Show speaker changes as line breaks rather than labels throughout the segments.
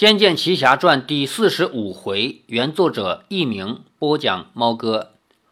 仙剑奇侠传》第四十五回，原作者佚名，播讲猫哥。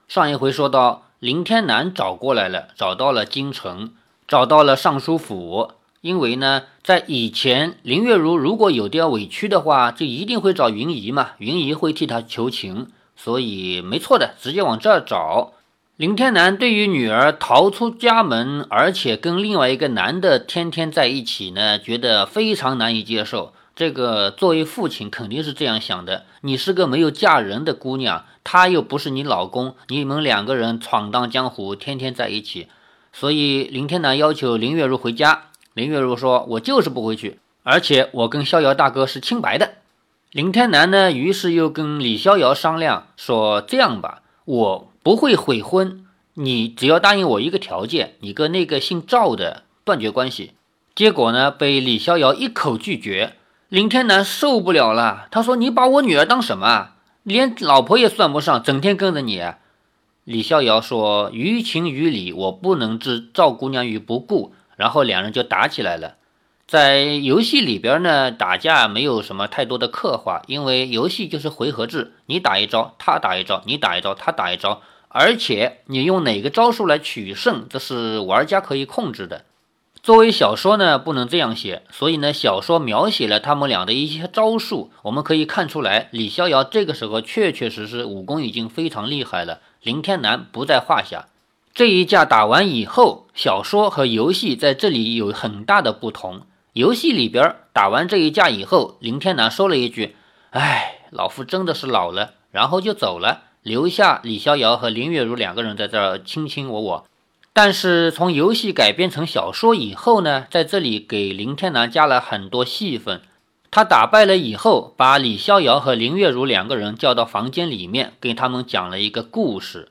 上一回说到，林天南找过来了，找到了京城，找到了尚书府。因为呢，在以前，林月如如果有点委屈的话，就一定会找云姨嘛，云姨会替她求情，所以没错的，直接往这儿找。林天南对于女儿逃出家门，而且跟另外一个男的天天在一起呢，觉得非常难以接受。这个作为父亲肯定是这样想的：你是个没有嫁人的姑娘，他又不是你老公，你们两个人闯荡江湖，天天在一起。所以林天南要求林月如回家。林月如说：“我就是不回去，而且我跟逍遥大哥是清白的。”林天南呢，于是又跟李逍遥商量说：“这样吧，我不会悔婚，你只要答应我一个条件，你跟那个姓赵的断绝关系。”结果呢，被李逍遥一口拒绝。林天南受不了了，他说：“你把我女儿当什么？连老婆也算不上，整天跟着你。”李逍遥说：“于情于理，我不能置赵姑娘于不顾。”然后两人就打起来了。在游戏里边呢，打架没有什么太多的刻画，因为游戏就是回合制，你打一招，他打一招，你打一招，他打一招，而且你用哪个招数来取胜，这是玩家可以控制的。作为小说呢，不能这样写，所以呢，小说描写了他们俩的一些招数，我们可以看出来，李逍遥这个时候确确实实武功已经非常厉害了，林天南不在话下。这一架打完以后，小说和游戏在这里有很大的不同。游戏里边打完这一架以后，林天南说了一句：“哎，老夫真的是老了。”然后就走了，留下李逍遥和林月如两个人在这儿卿卿我我。但是从游戏改编成小说以后呢，在这里给林天南加了很多戏份。他打败了以后，把李逍遥和林月如两个人叫到房间里面，给他们讲了一个故事。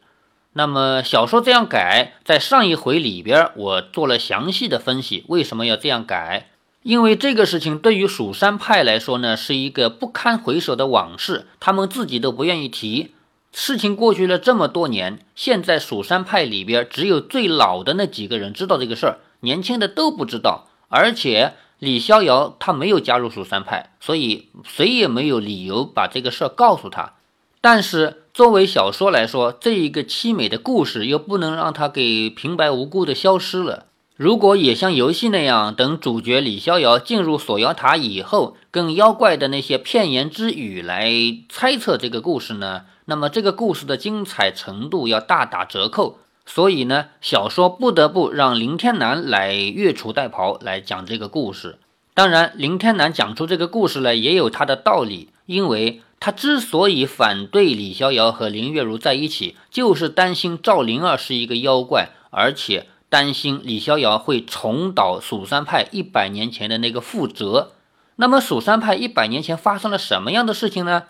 那么小说这样改，在上一回里边我做了详细的分析，为什么要这样改？因为这个事情对于蜀山派来说呢，是一个不堪回首的往事，他们自己都不愿意提。事情过去了这么多年，现在蜀山派里边只有最老的那几个人知道这个事儿，年轻的都不知道。而且李逍遥他没有加入蜀山派，所以谁也没有理由把这个事儿告诉他。但是。作为小说来说，这一个凄美的故事又不能让他给平白无故的消失了。如果也像游戏那样，等主角李逍遥进入锁妖塔以后，跟妖怪的那些片言之语来猜测这个故事呢，那么这个故事的精彩程度要大打折扣。所以呢，小说不得不让林天南来越俎代庖来讲这个故事。当然，林天南讲出这个故事来也有他的道理，因为。他之所以反对李逍遥和林月如在一起，就是担心赵灵儿是一个妖怪，而且担心李逍遥会重蹈蜀山派一百年前的那个覆辙。那么，蜀山派一百年前发生了什么样的事情呢？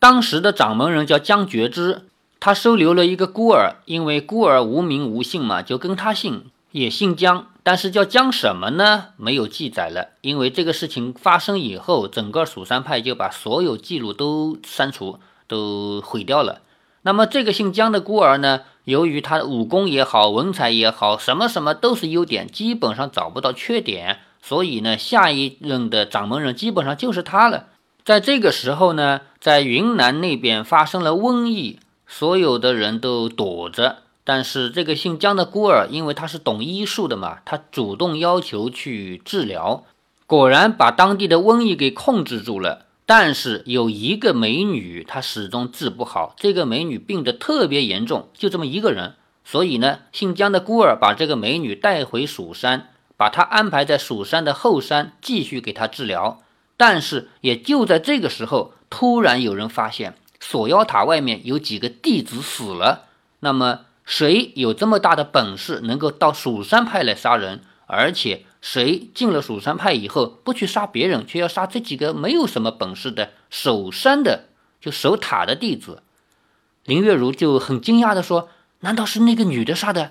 当时的掌门人叫江觉之，他收留了一个孤儿，因为孤儿无名无姓嘛，就跟他姓，也姓江。但是叫江什么呢？没有记载了，因为这个事情发生以后，整个蜀山派就把所有记录都删除、都毁掉了。那么这个姓江的孤儿呢，由于他的武功也好，文采也好，什么什么都是优点，基本上找不到缺点，所以呢，下一任的掌门人基本上就是他了。在这个时候呢，在云南那边发生了瘟疫，所有的人都躲着。但是这个姓姜的孤儿，因为他是懂医术的嘛，他主动要求去治疗，果然把当地的瘟疫给控制住了。但是有一个美女，她始终治不好。这个美女病得特别严重，就这么一个人。所以呢，姓姜的孤儿把这个美女带回蜀山，把她安排在蜀山的后山继续给她治疗。但是也就在这个时候，突然有人发现锁妖塔外面有几个弟子死了。那么。谁有这么大的本事，能够到蜀山派来杀人？而且谁进了蜀山派以后，不去杀别人，却要杀这几个没有什么本事的守山的，就守塔的弟子？林月如就很惊讶地说：“难道是那个女的杀的？”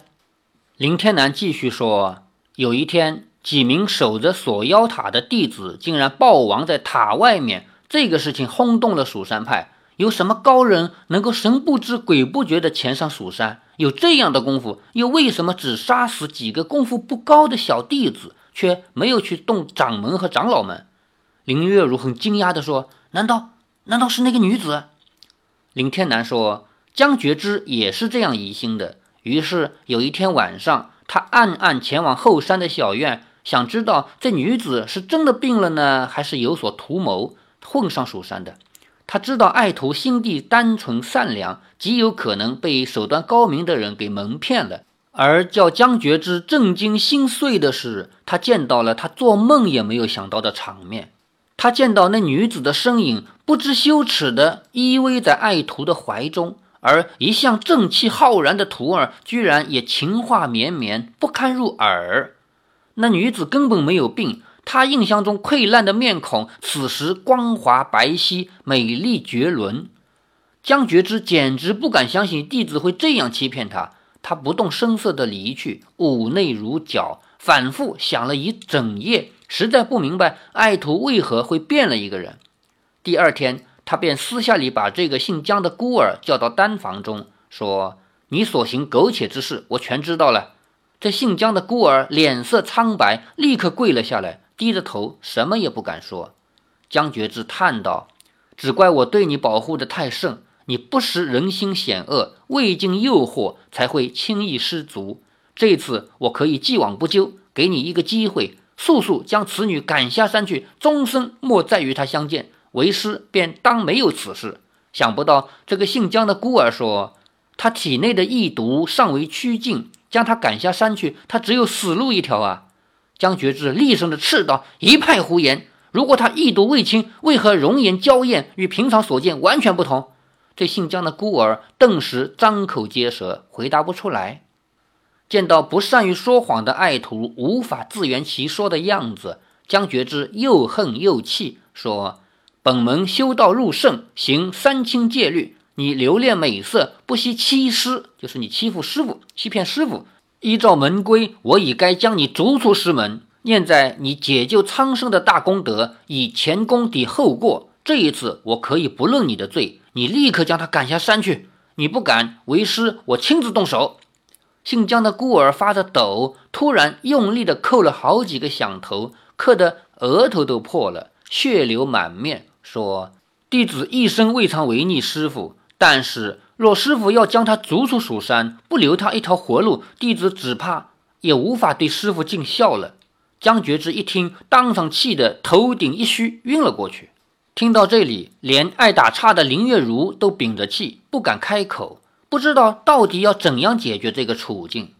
林天南继续说：“有一天，几名守着锁妖塔的弟子竟然暴亡在塔外面，这个事情轰动了蜀山派。有什么高人能够神不知鬼不觉地潜上蜀山？”有这样的功夫，又为什么只杀死几个功夫不高的小弟子，却没有去动掌门和长老们？林月如很惊讶地说：“难道难道是那个女子？”林天南说：“江觉之也是这样疑心的。于是有一天晚上，他暗暗前往后山的小院，想知道这女子是真的病了呢，还是有所图谋，混上蜀山的。他知道爱徒心地单纯善良，极有可能被手段高明的人给蒙骗了。而叫江觉之震惊心碎的是，他见到了他做梦也没有想到的场面。”他见到那女子的身影，不知羞耻地依偎在爱徒的怀中，而一向正气浩然的徒儿，居然也情话绵绵，不堪入耳。那女子根本没有病，她印象中溃烂的面孔，此时光滑白皙，美丽绝伦。江觉之简直不敢相信弟子会这样欺骗他，他不动声色地离去，五内如绞，反复想了一整夜。实在不明白爱徒为何会变了一个人。第二天，他便私下里把这个姓江的孤儿叫到单房中，说：“你所行苟且之事，我全知道了。”这姓江的孤儿脸色苍白，立刻跪了下来，低着头，什么也不敢说。江觉之叹道：“只怪我对你保护的太甚，你不识人心险恶，未经诱惑，才会轻易失足。这次我可以既往不咎，给你一个机会。”速速将此女赶下山去，终身莫再与她相见。为师便当没有此事。想不到这个姓江的孤儿说，他体内的异毒尚未趋尽，将他赶下山去，他只有死路一条啊！江觉志厉声的斥道：“一派胡言！如果他意毒未清，为何容颜娇艳，与平常所见完全不同？”这姓江的孤儿顿时张口结舌，回答不出来。见到不善于说谎的爱徒无法自圆其说的样子，江觉之又恨又气，说：“本门修道入圣，行三清戒律。你留恋美色，不惜欺师，就是你欺负师傅，欺骗师傅。依照门规，我已该将你逐出师门。念在你解救苍生的大功德，以前功抵后过。这一次，我可以不论你的罪，你立刻将他赶下山去。你不敢为师，我亲自动手。”姓江的孤儿发着抖，突然用力地扣了好几个响头，磕得额头都破了，血流满面，说：“弟子一生未尝违逆师傅，但是若师傅要将他逐出蜀山，不留他一条活路，弟子只怕也无法对师傅尽孝了。”江觉之一听，当场气得头顶一虚，晕了过去。听到这里，连爱打岔的林月如都屏着气，不敢开口。不知道到底要怎样解决这个处境，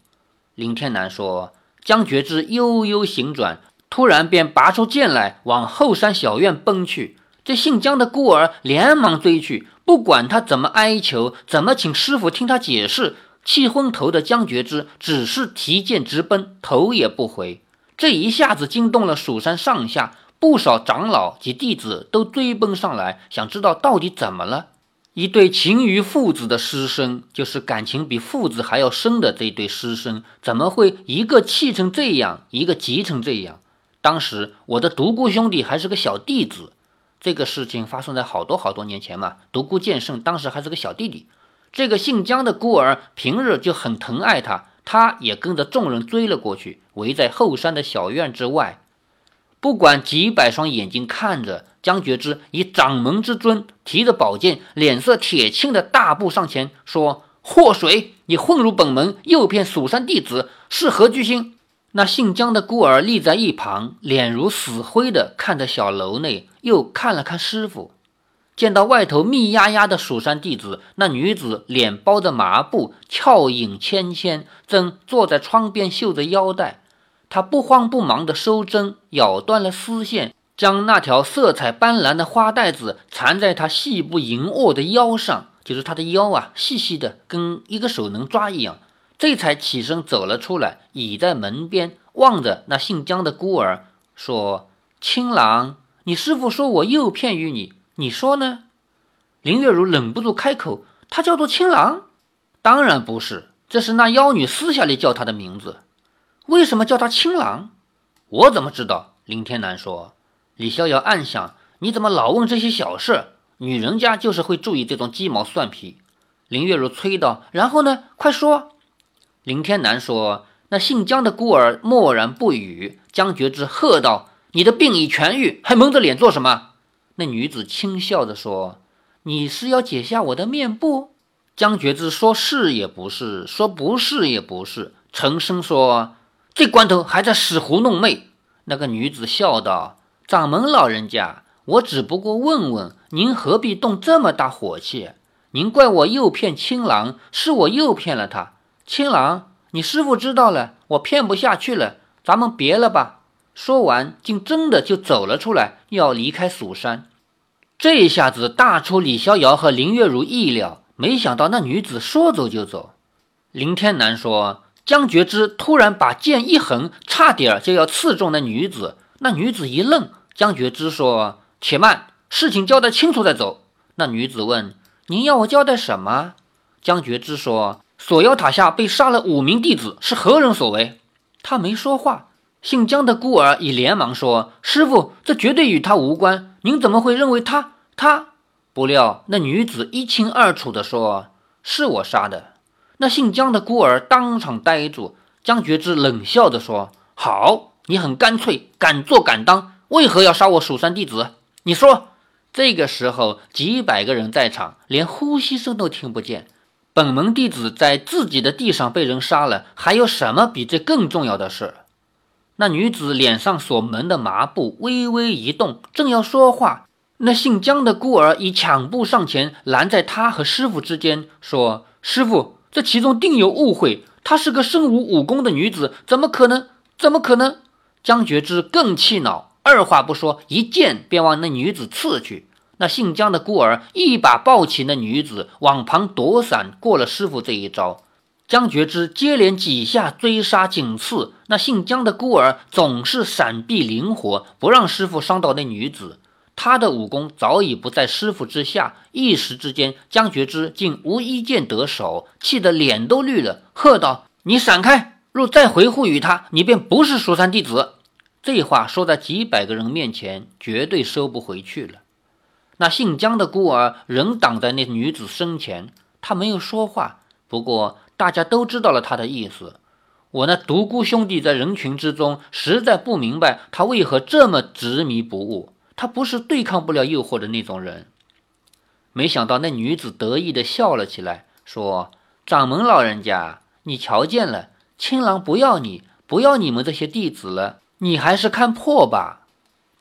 林天南说：“江觉之悠悠行转，突然便拔出剑来，往后山小院奔去。这姓江的孤儿连忙追去，不管他怎么哀求，怎么请师傅听他解释，气昏头的江觉之只是提剑直奔，头也不回。这一下子惊动了蜀山上下，不少长老及弟子都追奔上来，想知道到底怎么了。”一对情于父子的师生，就是感情比父子还要深的这对师生，怎么会一个气成这样，一个急成这样？当时我的独孤兄弟还是个小弟子，这个事情发生在好多好多年前嘛。独孤剑圣当时还是个小弟弟，这个姓江的孤儿平日就很疼爱他，他也跟着众人追了过去，围在后山的小院之外。不管几百双眼睛看着，江觉之以掌门之尊提着宝剑，脸色铁青的大步上前说：“祸水，你混入本门，诱骗蜀山弟子，是何居心？”那姓江的孤儿立在一旁，脸如死灰的看着小楼内，又看了看师傅，见到外头密压压的蜀山弟子，那女子脸包着麻布，俏影纤纤，正坐在窗边绣着腰带。他不慌不忙地收针，咬断了丝线，将那条色彩斑斓的花带子缠在他细不盈握的腰上，就是他的腰啊，细细的，跟一个手能抓一样。这才起身走了出来，倚在门边，望着那姓江的孤儿，说：“青郎，你师傅说我诱骗于你，你说呢？”林月如忍不住开口：“他叫做青郎？当然不是，这是那妖女私下里叫他的名字。”为什么叫他青郎？我怎么知道？林天南说。李逍遥暗想：你怎么老问这些小事？女人家就是会注意这种鸡毛蒜皮。林月如催道：“然后呢？快说！”林天南说：“那姓江的孤儿默然不语。”江觉之喝道：“你的病已痊愈，还蒙着脸做什么？”那女子轻笑着说：“你是要解下我的面部？”江觉之说是也不是，说不是也不是，沉声说：“这关头还在使狐弄媚。”那个女子笑道：“掌门老人家，我只不过问问您，何必动这么大火气？您怪我诱骗青郎，是我诱骗了他。青郎，你师傅知道了，我骗不下去了，咱们别了吧。”说完，竟真的就走了出来，要离开蜀山。这一下子大出李逍遥和林月如意料，没想到那女子说走就走。林天南说。江觉之突然把剑一横，差点就要刺中那女子。那女子一愣，江觉之说：“且慢，事情交代清楚再走。”那女子问：“您要我交代什么？”江觉之说：“锁妖塔下被杀了五名弟子，是何人所为？”他没说话。姓江的孤儿已连忙说：“师傅，这绝对与他无关。您怎么会认为他？他？”不料那女子一清二楚地说：“是我杀的。”那姓江的孤儿当场呆住，江觉之冷笑着说：“好，你很干脆，敢做敢当，为何要杀我蜀山弟子？你说。”这个时候，几百个人在场，连呼吸声都听不见。本门弟子在自己的地上被人杀了，还有什么比这更重要的事？那女子脸上所蒙的麻布微微一动，正要说话，那姓江的孤儿已抢步上前，拦在她和师傅之间，说：“师傅。”这其中定有误会。她是个身无武功的女子，怎么可能？怎么可能？江觉之更气恼，二话不说，一剑便往那女子刺去。那姓江的孤儿一把抱起那女子，往旁躲闪过了师傅这一招。江觉之接连几下追杀紧刺，那姓江的孤儿总是闪避灵活，不让师傅伤到那女子。他的武功早已不在师傅之下，一时之间，江觉之竟无一剑得手，气得脸都绿了，喝道：“你闪开！若再回护于他，你便不是蜀山弟子。”这话说在几百个人面前，绝对收不回去了。那姓江的孤儿仍挡在那女子身前，他没有说话，不过大家都知道了他的意思。我那独孤兄弟在人群之中，实在不明白他为何这么执迷不悟。他不是对抗不了诱惑的那种人。没想到那女子得意的笑了起来，说：“掌门老人家，你瞧见了，青狼不要你，不要你们这些弟子了，你还是看破吧。”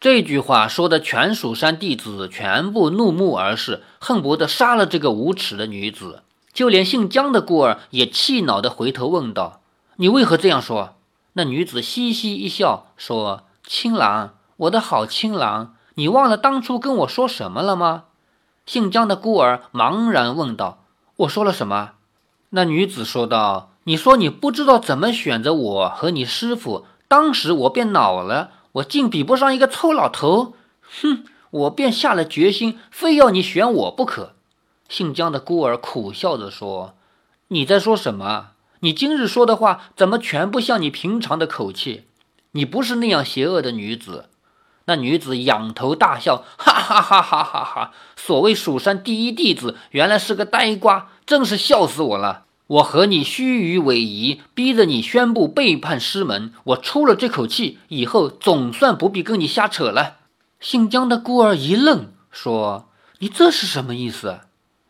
这句话说的，全蜀山弟子全部怒目而视，恨不得杀了这个无耻的女子。就连姓江的孤儿也气恼的回头问道：“你为何这样说？”那女子嘻嘻一笑，说：“青郎，我的好青郎。”你忘了当初跟我说什么了吗？姓江的孤儿茫然问道：“我说了什么？”那女子说道：“你说你不知道怎么选择我和你师傅，当时我便恼了，我竟比不上一个臭老头，哼！我便下了决心，非要你选我不可。”姓江的孤儿苦笑着说：“你在说什么？你今日说的话怎么全不像你平常的口气？你不是那样邪恶的女子。”那女子仰头大笑，哈哈哈哈哈哈！所谓蜀山第一弟子，原来是个呆瓜，真是笑死我了！我和你虚与委蛇，逼着你宣布背叛师门，我出了这口气，以后总算不必跟你瞎扯了。姓江的孤儿一愣，说：“你这是什么意思？”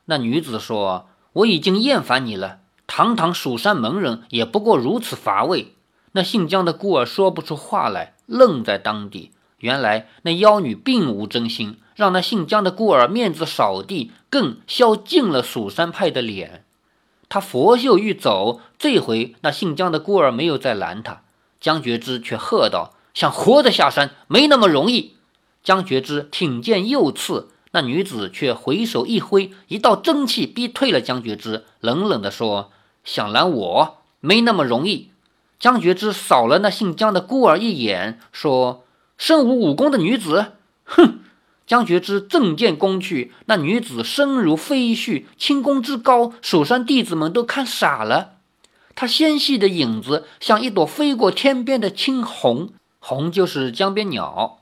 那女子说：“我已经厌烦你了，堂堂蜀山门人，也不过如此乏味。”那姓江的孤儿说不出话来，愣在当地。原来那妖女并无真心，让那姓江的孤儿面子扫地，更消尽了蜀山派的脸。他佛袖欲走，这回那姓江的孤儿没有再拦他，江觉之却喝道：“想活着下山，没那么容易。”江觉之挺剑又刺，那女子却回手一挥，一道真气逼退了江觉之，冷冷地说：“想拦我，没那么容易。”江觉之扫了那姓江的孤儿一眼，说。身无武功的女子，哼！江觉之正剑攻去，那女子身如飞絮，轻功之高，蜀山弟子们都看傻了。她纤细的影子像一朵飞过天边的青虹，虹就是江边鸟。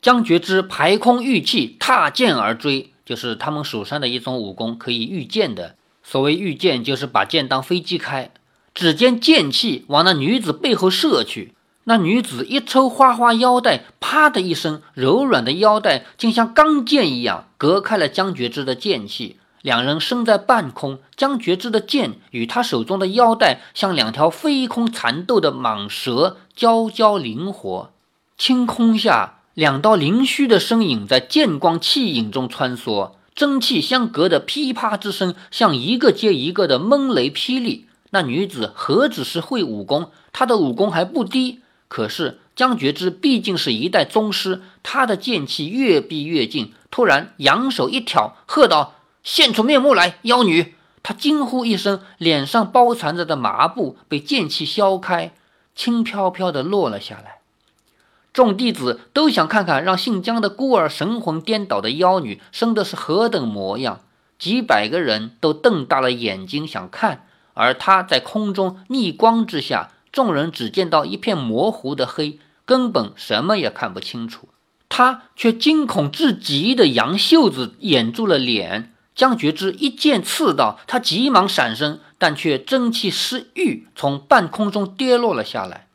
江觉之排空玉气，踏剑而追，就是他们蜀山的一种武功，可以御剑的。所谓御剑，就是把剑当飞机开。只见剑气往那女子背后射去。那女子一抽花花腰带，啪的一声，柔软的腰带竟像钢剑一样隔开了江觉之的剑气。两人身在半空，江觉之的剑与他手中的腰带像两条飞空缠斗的蟒蛇，交交灵活。清空下，两道灵虚的身影在剑光气影中穿梭，真气相隔的噼啪之声，像一个接一个的闷雷霹雳。那女子何止是会武功，她的武功还不低。可是江觉之毕竟是一代宗师，他的剑气越逼越近，突然扬手一挑，喝道。现出面目来，妖女！他惊呼一声，脸上包缠着的麻布被剑气削开，轻飘飘地落了下来。众弟子都想看看让姓江的孤儿神魂颠倒的妖女生的是何等模样，几百个人都瞪大了眼睛想看，而他在空中逆光之下，众人只见到一片模糊的黑，根本什么也看不清楚。他却惊恐至极的扬袖子掩住了脸。江觉之一剑刺到，他急忙闪身，但却真气失御，从半空中跌落了下来。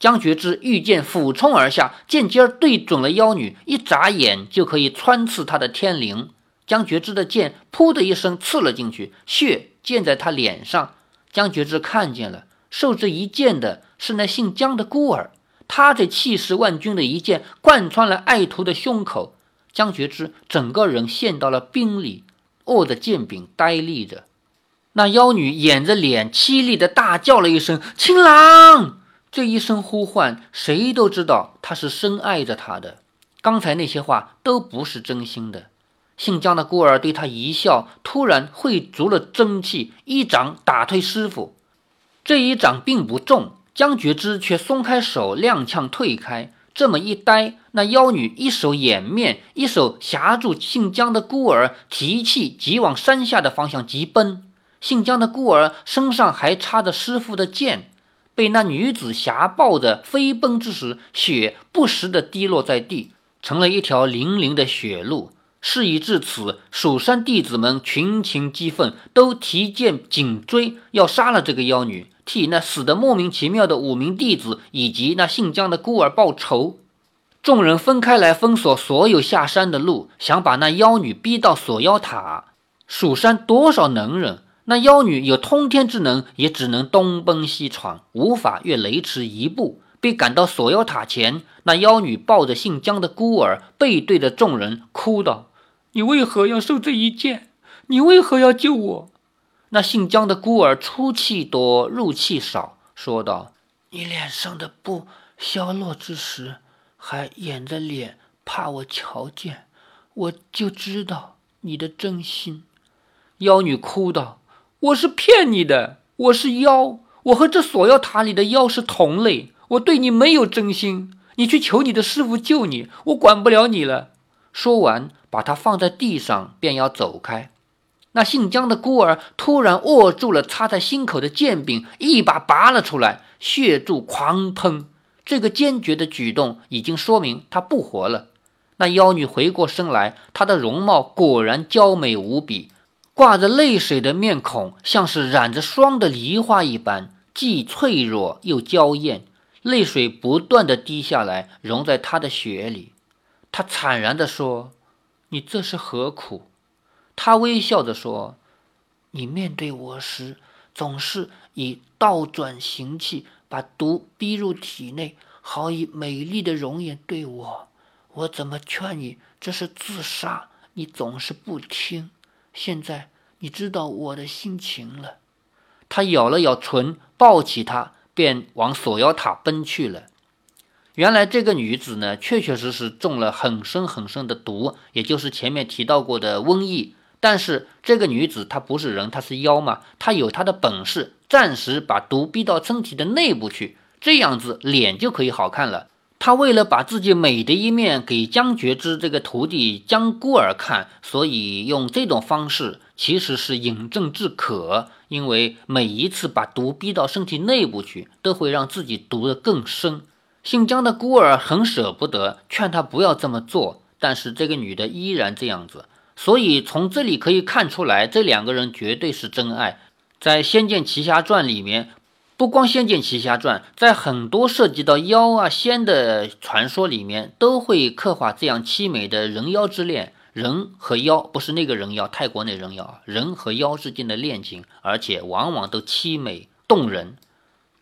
江觉之御剑俯冲而下，剑尖对准了妖女，一眨眼就可以穿刺她的天灵。江觉之的剑“噗”的一声刺了进去，血溅在他脸上。江觉之看见了，受这一剑的是那姓江的孤儿。他这气势万钧的一剑贯穿了爱徒的胸口，江觉之整个人陷到了冰里。握着剑柄呆立着，那妖女掩着脸，凄厉的大叫了一声：“青狼！”这一声呼唤，谁都知道她是深爱着他的。刚才那些话都不是真心的。姓江的孤儿对他一笑，突然汇足了真气，一掌打退师傅。这一掌并不重，江觉之却松开手，踉跄退开。这么一呆，那妖女一手掩面，一手挟住姓江的孤儿，提气急往山下的方向急奔。姓江的孤儿身上还插着师傅的剑，被那女子挟抱着飞奔之时，血不时地滴落在地，成了一条粼粼的血路。事已至此，蜀山弟子们群情激愤，都提剑紧追，要杀了这个妖女。替那死的莫名其妙的五名弟子以及那姓江的孤儿报仇，众人分开来封锁所有下山的路，想把那妖女逼到锁妖塔。蜀山多少能人，那妖女有通天之能，也只能东奔西闯，无法越雷池一步。被赶到锁妖塔前，那妖女抱着姓江的孤儿，背对着众人哭道：“你为何要受这一剑？你为何要救我？”那姓江的孤儿出气多，入气少，说道：“你脸上的布消落之时，还掩着脸，怕我瞧见，我就知道你的真心。”妖女哭道：“我是骗你的，我是妖，我和这锁妖塔里的妖是同类，我对你没有真心。你去求你的师傅救你，我管不了你了。”说完，把他放在地上，便要走开。那姓江的孤儿突然握住了插在心口的剑柄，一把拔了出来，血柱狂喷。这个坚决的举动已经说明他不活了。那妖女回过身来，她的容貌果然娇美无比，挂着泪水的面孔像是染着霜的梨花一般，既脆弱又娇艳。泪水不断的滴下来，融在她的血里。她惨然地说：“你这是何苦？”他微笑着说：“你面对我时，总是以倒转行气，把毒逼入体内，好以美丽的容颜对我。我怎么劝你这是自杀，你总是不听。现在你知道我的心情了。”他咬了咬唇，抱起她，便往锁妖塔奔去了。原来这个女子呢，确确实实中了很深很深的毒，也就是前面提到过的瘟疫。但是这个女子她不是人，她是妖嘛？她有她的本事，暂时把毒逼到身体的内部去，这样子脸就可以好看了。她为了把自己美的一面给江觉之这个徒弟江孤儿看，所以用这种方式其实是饮鸩止渴。因为每一次把毒逼到身体内部去，都会让自己毒得更深。姓江的孤儿很舍不得，劝他不要这么做，但是这个女的依然这样子。所以从这里可以看出来，这两个人绝对是真爱。在《仙剑奇侠传》里面，不光《仙剑奇侠传》，在很多涉及到妖啊仙的传说里面，都会刻画这样凄美的人妖之恋。人和妖不是那个人妖，泰国那人妖，人和妖之间的恋情，而且往往都凄美动人。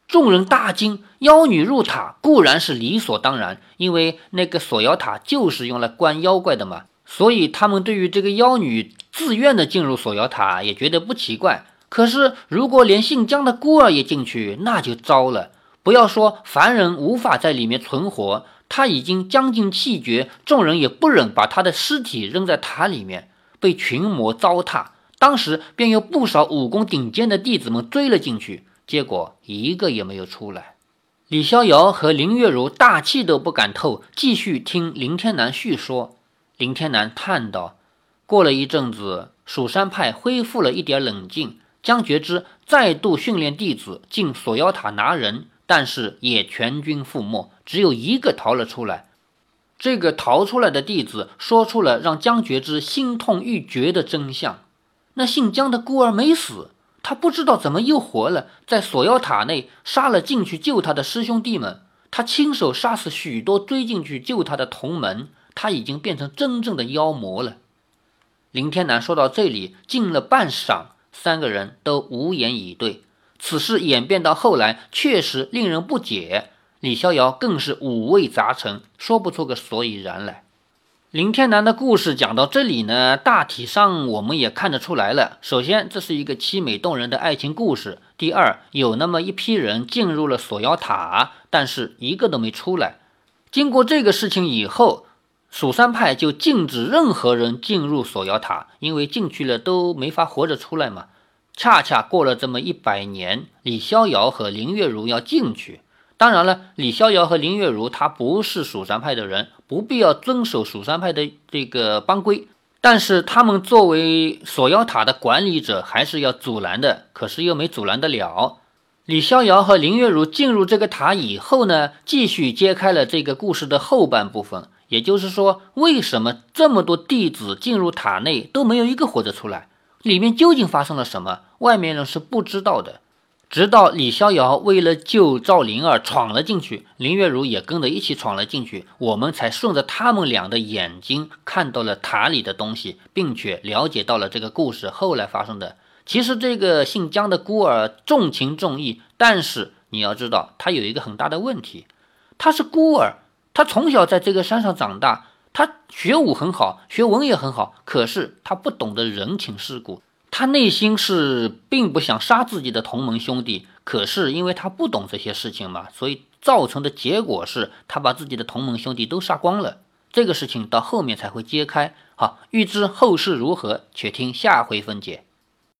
众人大惊，妖女入塔固然是理所当然，因为那个锁妖塔就是用来关妖怪的嘛，所以他们对于这个妖女自愿的进入锁妖塔也觉得不奇怪。可是如果连姓姜的孤儿也进去，那就糟了。不要说凡人无法在里面存活。他已经将近气绝，众人也不忍把他的尸体扔在塔里面，被群魔糟蹋。当时便有不少武功顶尖的弟子们追了进去，结果一个也没有出来。李逍遥和林月如大气都不敢透，继续听林天南叙说。林天南叹道：“过了一阵子，蜀山派恢复了一点冷静，江觉之再度训练弟子进锁妖塔拿人。”但是也全军覆没，只有一个逃了出来。这个逃出来的弟子说出了让江觉之心痛欲绝的真相：那姓江的孤儿没死，他不知道怎么又活了，在锁妖塔内杀了进去救他的师兄弟们，他亲手杀死许多追进去救他的同门，他已经变成真正的妖魔了。林天南说到这里，静了半晌，三个人都无言以对。此事演变到后来，确实令人不解。李逍遥更是五味杂陈，说不出个所以然来。林天南的故事讲到这里呢，大体上我们也看得出来了。首先，这是一个凄美动人的爱情故事；第二，有那么一批人进入了锁妖塔，但是一个都没出来。经过这个事情以后，蜀山派就禁止任何人进入锁妖塔，因为进去了都没法活着出来嘛。恰恰过了这么一百年，李逍遥和林月如要进去。当然了，李逍遥和林月如他不是蜀山派的人，不必要遵守蜀山派的这个帮规。但是他们作为锁妖塔的管理者，还是要阻拦的。可是又没阻拦得了。李逍遥和林月如进入这个塔以后呢，继续揭开了这个故事的后半部分。也就是说，为什么这么多弟子进入塔内都没有一个活着出来？里面究竟发生了什么？外面人是不知道的。直到李逍遥为了救赵灵儿闯了进去，林月如也跟着一起闯了进去，我们才顺着他们俩的眼睛看到了塔里的东西，并且了解到了这个故事后来发生的。其实这个姓姜的孤儿重情重义，但是你要知道，他有一个很大的问题，他是孤儿，他从小在这个山上长大。他学武很好，学文也很好，可是他不懂得人情世故。他内心是并不想杀自己的同门兄弟，可是因为他不懂这些事情嘛，所以造成的结果是他把自己的同门兄弟都杀光了。这个事情到后面才会揭开。好，欲知后事如何，且听下回分解。